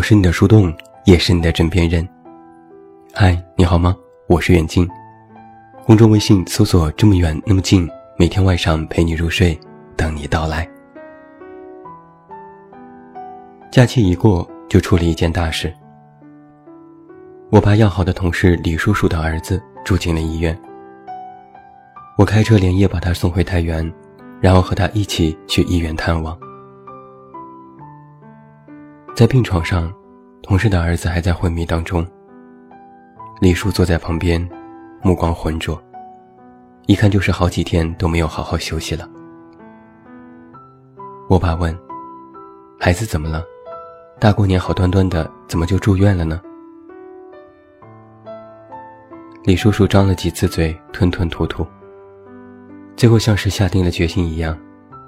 我是你的树洞，也是你的枕边人。嗨，你好吗？我是远近。公众微信搜索“这么远那么近”，每天晚上陪你入睡，等你到来。假期一过，就出了一件大事。我爸要好的同事李叔叔的儿子住进了医院。我开车连夜把他送回太原，然后和他一起去医院探望。在病床上，同事的儿子还在昏迷当中。李叔坐在旁边，目光浑浊，一看就是好几天都没有好好休息了。我爸问：“孩子怎么了？大过年好端端的，怎么就住院了呢？”李叔叔张了几次嘴，吞吞吐吐，最后像是下定了决心一样，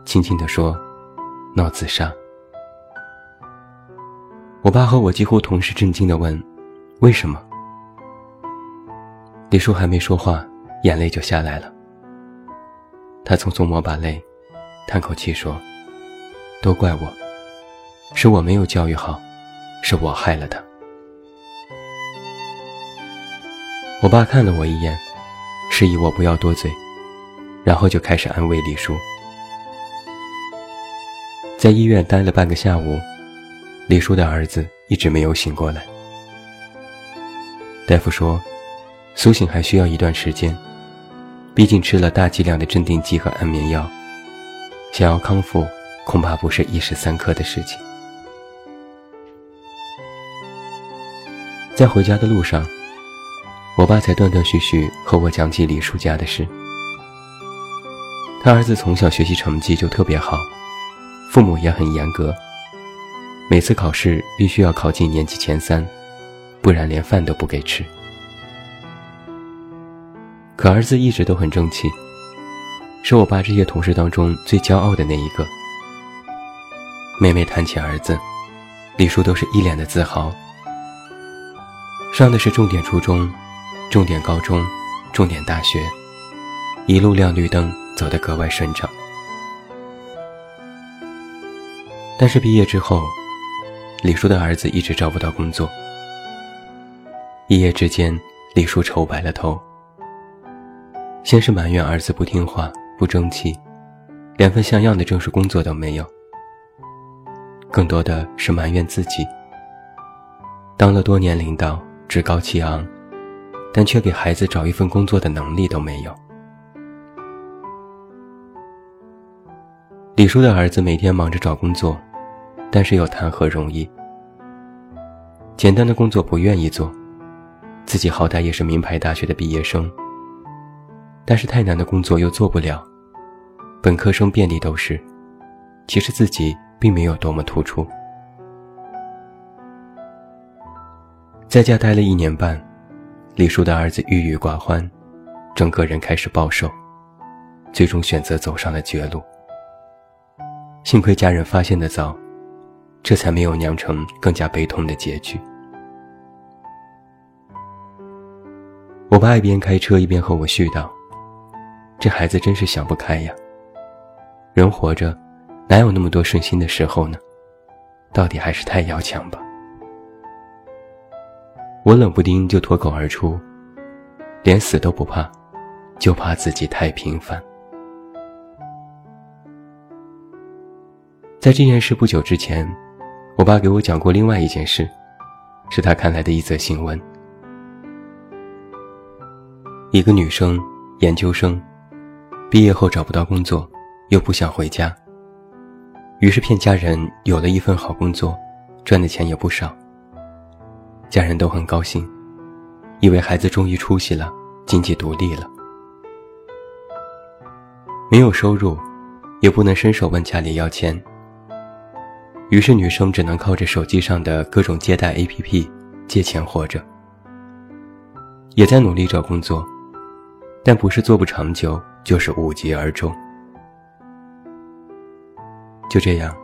轻轻地说：“闹自杀。”我爸和我几乎同时震惊地问：“为什么？”李叔还没说话，眼泪就下来了。他匆匆抹把泪，叹口气说：“都怪我，是我没有教育好，是我害了他。”我爸看了我一眼，示意我不要多嘴，然后就开始安慰李叔。在医院待了半个下午。李叔的儿子一直没有醒过来。大夫说，苏醒还需要一段时间，毕竟吃了大剂量的镇定剂和安眠药，想要康复恐怕不是一时三刻的事情。在回家的路上，我爸才断断续续和我讲起李叔家的事。他儿子从小学习成绩就特别好，父母也很严格。每次考试必须要考进年级前三，不然连饭都不给吃。可儿子一直都很争气，是我爸这些同事当中最骄傲的那一个。每每谈起儿子，李叔都是一脸的自豪。上的是重点初中、重点高中、重点大学，一路亮绿灯，走得格外顺畅。但是毕业之后，李叔的儿子一直找不到工作，一夜之间，李叔愁白了头。先是埋怨儿子不听话、不争气，连份像样的正式工作都没有；更多的是埋怨自己，当了多年领导，趾高气昂，但却给孩子找一份工作的能力都没有。李叔的儿子每天忙着找工作。但是又谈何容易？简单的工作不愿意做，自己好歹也是名牌大学的毕业生。但是太难的工作又做不了，本科生遍地都是，其实自己并没有多么突出。在家待了一年半，李叔的儿子郁郁寡欢，整个人开始暴瘦，最终选择走上了绝路。幸亏家人发现的早。这才没有酿成更加悲痛的结局。我爸一边开车一边和我絮叨：“这孩子真是想不开呀。人活着，哪有那么多顺心的时候呢？到底还是太要强吧。”我冷不丁就脱口而出：“连死都不怕，就怕自己太平凡。”在这件事不久之前。我爸给我讲过另外一件事，是他看来的一则新闻。一个女生，研究生，毕业后找不到工作，又不想回家，于是骗家人有了一份好工作，赚的钱也不少。家人都很高兴，以为孩子终于出息了，经济独立了。没有收入，也不能伸手问家里要钱。于是，女生只能靠着手机上的各种借贷 APP 借钱活着，也在努力找工作，但不是做不长久，就是无疾而终。就这样，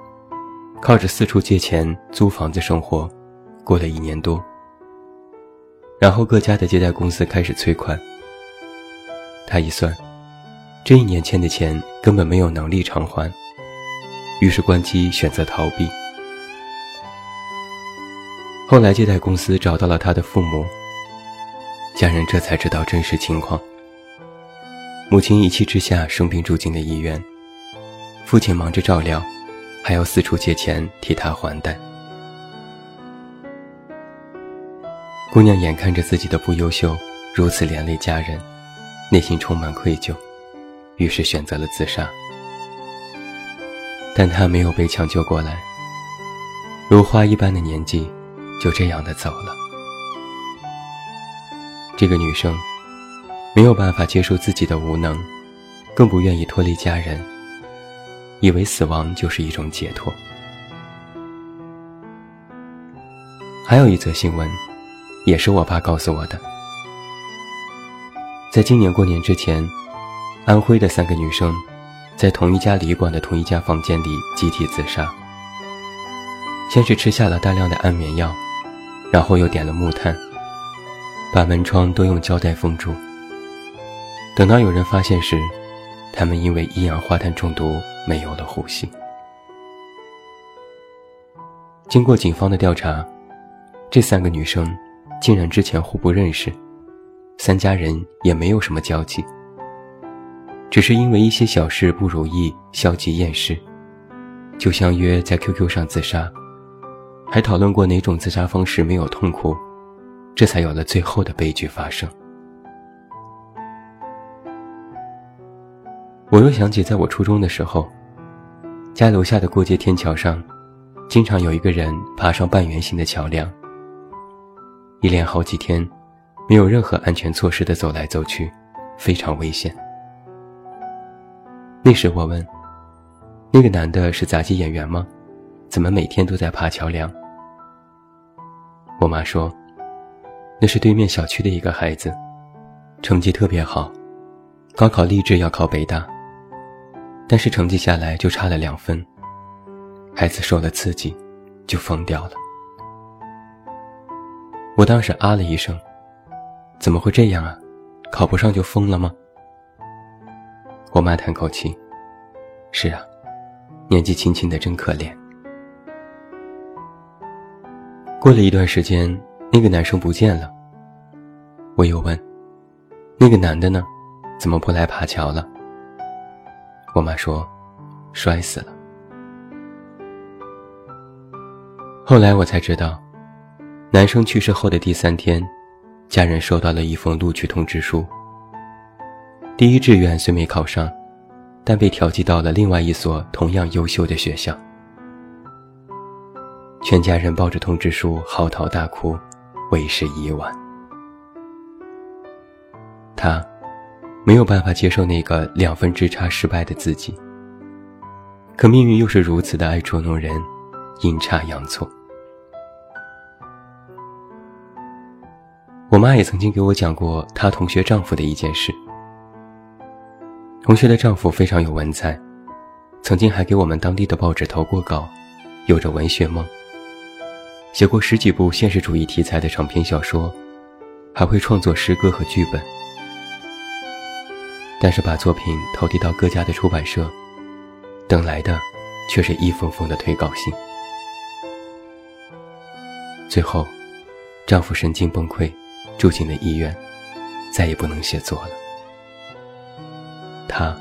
靠着四处借钱租房子生活，过了一年多。然后各家的借贷公司开始催款，他一算，这一年欠的钱根本没有能力偿还。于是关机，选择逃避。后来接待公司找到了他的父母，家人这才知道真实情况。母亲一气之下生病住进了医院，父亲忙着照料，还要四处借钱替他还贷。姑娘眼看着自己的不优秀如此连累家人，内心充满愧疚，于是选择了自杀。但她没有被抢救过来，如花一般的年纪，就这样的走了。这个女生。没有办法接受自己的无能，更不愿意脱离家人，以为死亡就是一种解脱。还有一则新闻，也是我爸告诉我的，在今年过年之前，安徽的三个女生，在同一家旅馆的同一家房间里集体自杀。先是吃下了大量的安眠药，然后又点了木炭，把门窗都用胶带封住。等到有人发现时，他们因为一氧化碳中毒没有了呼吸。经过警方的调查，这三个女生竟然之前互不认识，三家人也没有什么交集，只是因为一些小事不如意，消极厌世，就相约在 QQ 上自杀，还讨论过哪种自杀方式没有痛苦，这才有了最后的悲剧发生。我又想起，在我初中的时候，家楼下的过街天桥上，经常有一个人爬上半圆形的桥梁，一连好几天，没有任何安全措施的走来走去，非常危险。那时我问：“那个男的是杂技演员吗？怎么每天都在爬桥梁？”我妈说：“那是对面小区的一个孩子，成绩特别好，高考立志要考北大。”但是成绩下来就差了两分，孩子受了刺激，就疯掉了。我当时啊了一声，怎么会这样啊？考不上就疯了吗？我妈叹口气，是啊，年纪轻轻的真可怜。过了一段时间，那个男生不见了。我又问，那个男的呢？怎么不来爬桥了？我妈说，摔死了。后来我才知道，男生去世后的第三天，家人收到了一封录取通知书。第一志愿虽没考上，但被调剂到了另外一所同样优秀的学校。全家人抱着通知书嚎啕大哭，为时已晚。他。没有办法接受那个两分之差失败的自己，可命运又是如此的爱捉弄人，阴差阳错。我妈也曾经给我讲过她同学丈夫的一件事。同学的丈夫非常有文采，曾经还给我们当地的报纸投过稿，有着文学梦，写过十几部现实主义题材的长篇小说，还会创作诗歌和剧本。但是把作品投递到各家的出版社，等来的却是一封封的退稿信。最后，丈夫神经崩溃，住进了医院，再也不能写作了。他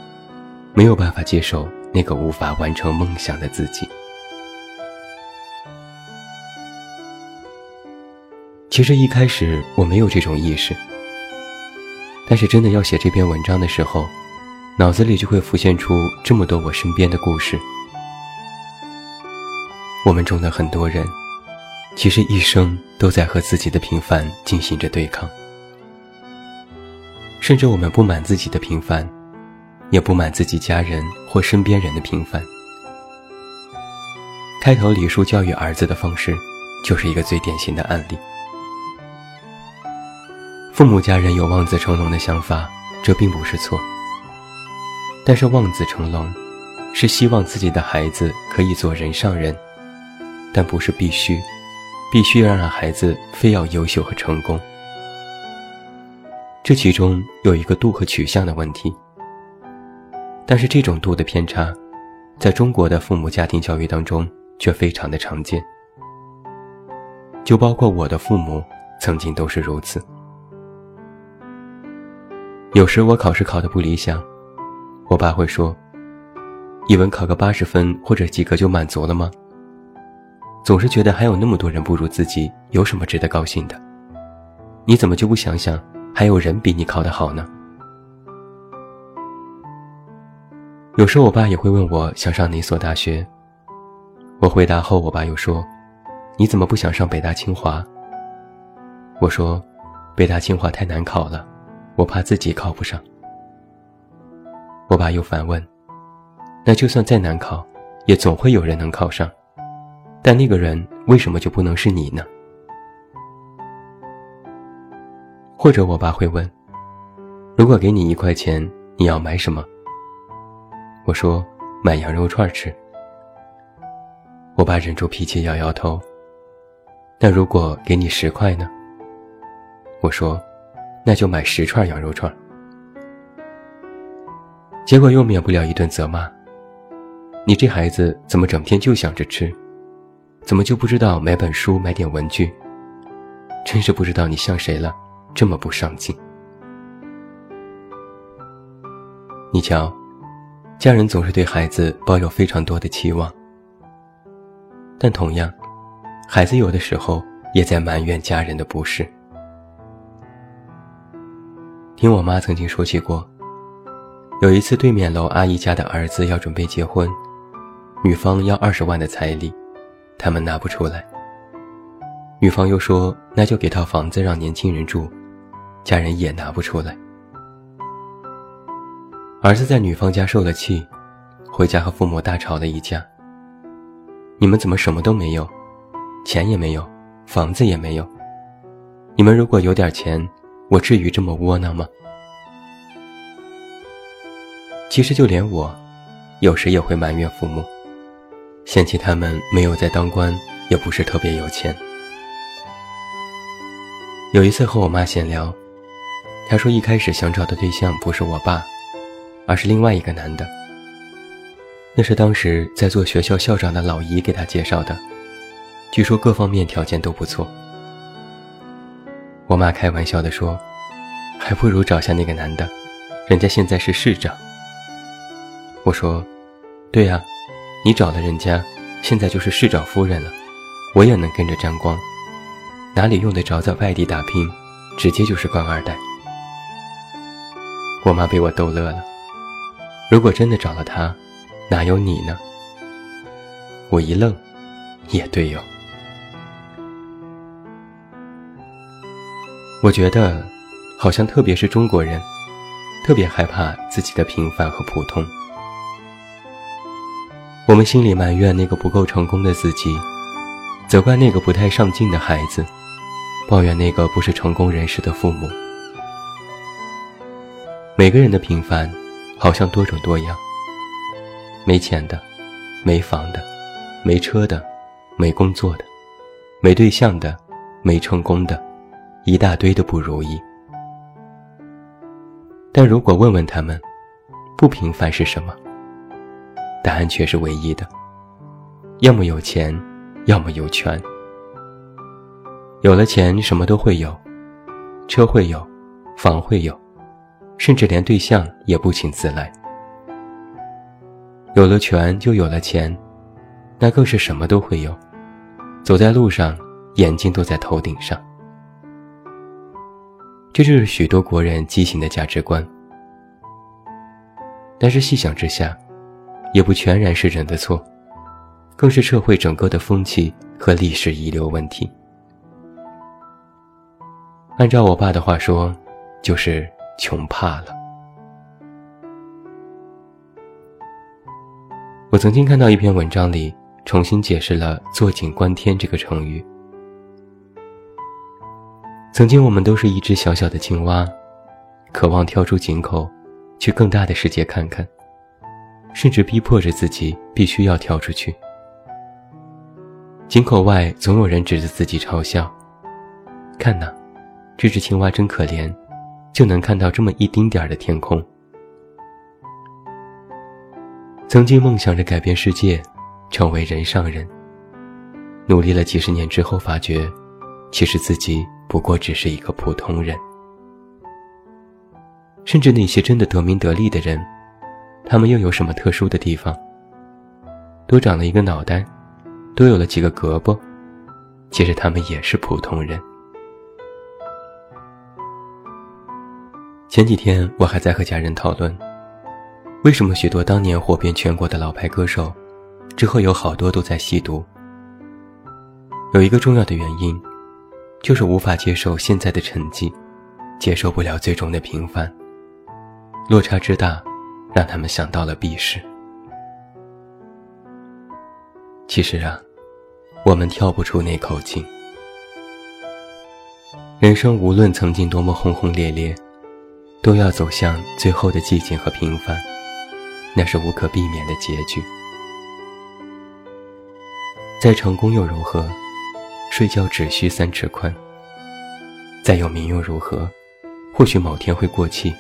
没有办法接受那个无法完成梦想的自己。其实一开始我没有这种意识。但是真的要写这篇文章的时候，脑子里就会浮现出这么多我身边的故事。我们中的很多人，其实一生都在和自己的平凡进行着对抗，甚至我们不满自己的平凡，也不满自己家人或身边人的平凡。开头李叔教育儿子的方式，就是一个最典型的案例。父母家人有望子成龙的想法，这并不是错。但是望子成龙，是希望自己的孩子可以做人上人，但不是必须，必须要让孩子非要优秀和成功。这其中有一个度和取向的问题。但是这种度的偏差，在中国的父母家庭教育当中却非常的常见。就包括我的父母，曾经都是如此。有时我考试考得不理想，我爸会说：“语文考个八十分或者及格就满足了吗？总是觉得还有那么多人不如自己，有什么值得高兴的？你怎么就不想想，还有人比你考得好呢？”有时候我爸也会问我想上哪所大学，我回答后，我爸又说：“你怎么不想上北大清华？”我说：“北大清华太难考了。”我怕自己考不上，我爸又反问：“那就算再难考，也总会有人能考上，但那个人为什么就不能是你呢？”或者我爸会问：“如果给你一块钱，你要买什么？”我说：“买羊肉串吃。”我爸忍住脾气摇摇头：“那如果给你十块呢？”我说。那就买十串羊肉串。结果又免不了一顿责骂：“你这孩子怎么整天就想着吃？怎么就不知道买本书、买点文具？真是不知道你像谁了，这么不上进。”你瞧，家人总是对孩子抱有非常多的期望，但同样，孩子有的时候也在埋怨家人的不是。听我妈曾经说起过，有一次对面楼阿姨家的儿子要准备结婚，女方要二十万的彩礼，他们拿不出来。女方又说那就给套房子让年轻人住，家人也拿不出来。儿子在女方家受了气，回家和父母大吵了一架。你们怎么什么都没有，钱也没有，房子也没有？你们如果有点钱。我至于这么窝囊吗？其实就连我，有时也会埋怨父母，嫌弃他们没有在当官，也不是特别有钱。有一次和我妈闲聊，她说一开始想找的对象不是我爸，而是另外一个男的。那是当时在做学校校长的老姨给他介绍的，据说各方面条件都不错。我妈开玩笑地说：“还不如找下那个男的，人家现在是市长。”我说：“对呀，你找了人家，现在就是市长夫人了，我也能跟着沾光，哪里用得着在外地打拼，直接就是官二代。”我妈被我逗乐了。如果真的找了他，哪有你呢？我一愣，也对哟。我觉得，好像特别是中国人，特别害怕自己的平凡和普通。我们心里埋怨那个不够成功的自己，责怪那个不太上进的孩子，抱怨那个不是成功人士的父母。每个人的平凡，好像多种多样。没钱的，没房的，没车的，没工作的，没对象的，没成功的。一大堆的不如意，但如果问问他们，不平凡是什么？答案却是唯一的：要么有钱，要么有权。有了钱，什么都会有，车会有，房会有，甚至连对象也不请自来。有了权，就有了钱，那更是什么都会有，走在路上，眼睛都在头顶上。这就是许多国人畸形的价值观，但是细想之下，也不全然是人的错，更是社会整个的风气和历史遗留问题。按照我爸的话说，就是穷怕了。我曾经看到一篇文章里，重新解释了“坐井观天”这个成语。曾经，我们都是一只小小的青蛙，渴望跳出井口，去更大的世界看看，甚至逼迫着自己必须要跳出去。井口外总有人指着自己嘲笑：“看呐，这只青蛙真可怜，就能看到这么一丁点儿的天空。”曾经梦想着改变世界，成为人上人，努力了几十年之后，发觉其实自己不过只是一个普通人。甚至那些真的得名得利的人，他们又有什么特殊的地方？多长了一个脑袋，多有了几个胳膊，其实他们也是普通人。前几天我还在和家人讨论，为什么许多当年火遍全国的老牌歌手，之后有好多都在吸毒。有一个重要的原因，就是无法接受现在的成绩，接受不了最终的平凡。落差之大，让他们想到了避世。其实啊，我们跳不出那口井。人生无论曾经多么轰轰烈烈，都要走向最后的寂静和平凡，那是无可避免的结局。再成功又如何？睡觉只需三尺宽。再有名又如何？或许某天会过气。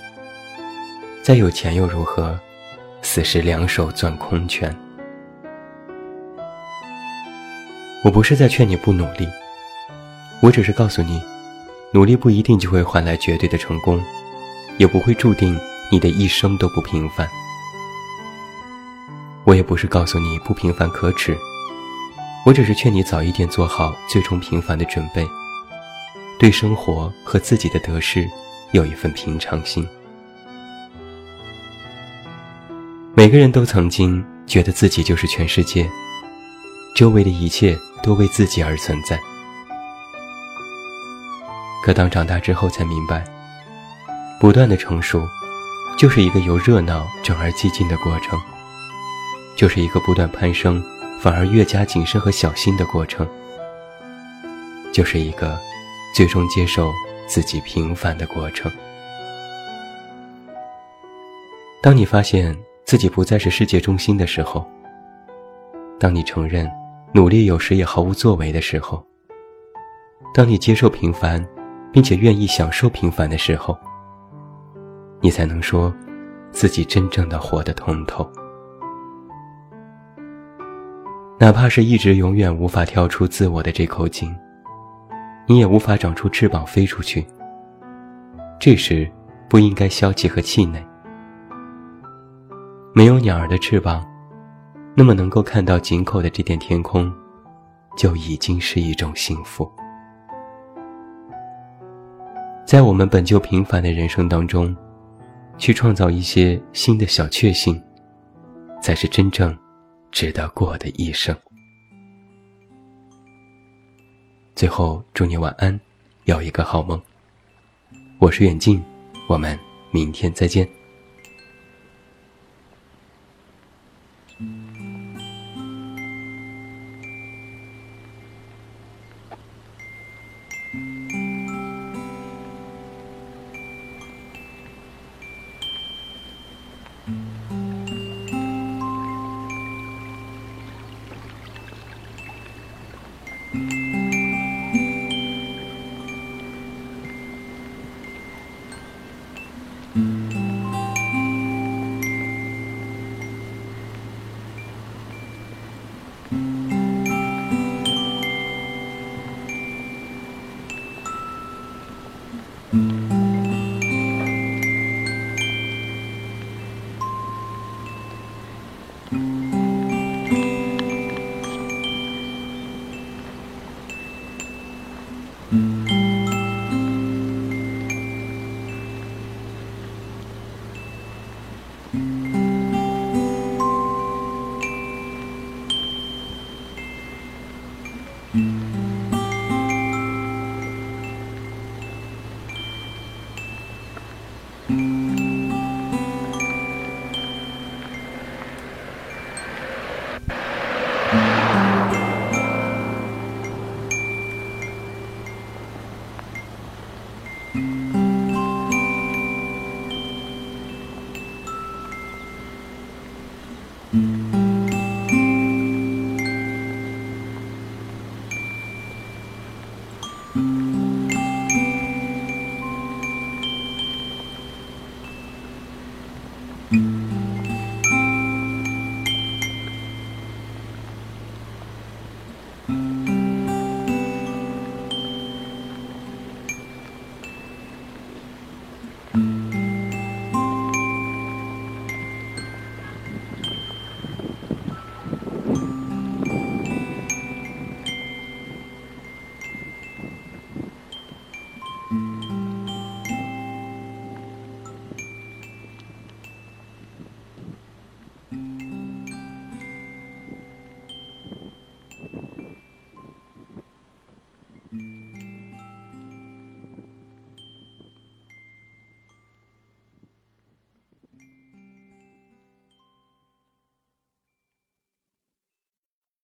再有钱又如何？死时两手攥空拳。我不是在劝你不努力，我只是告诉你，努力不一定就会换来绝对的成功，也不会注定你的一生都不平凡。我也不是告诉你不平凡可耻，我只是劝你早一点做好最终平凡的准备，对生活和自己的得失有一份平常心。每个人都曾经觉得自己就是全世界，周围的一切都为自己而存在。可当长大之后才明白，不断的成熟，就是一个由热闹转而寂静的过程，就是一个不断攀升反而越加谨慎和小心的过程，就是一个最终接受自己平凡的过程。当你发现。自己不再是世界中心的时候，当你承认努力有时也毫无作为的时候，当你接受平凡，并且愿意享受平凡的时候，你才能说自己真正的活得通透。哪怕是一直永远无法跳出自我的这口井，你也无法长出翅膀飞出去。这时不应该消极和气馁。没有鸟儿的翅膀，那么能够看到井口的这点天空，就已经是一种幸福。在我们本就平凡的人生当中，去创造一些新的小确幸，才是真正值得过的一生。最后，祝你晚安，有一个好梦。我是远近，我们明天再见。Mm-hmm.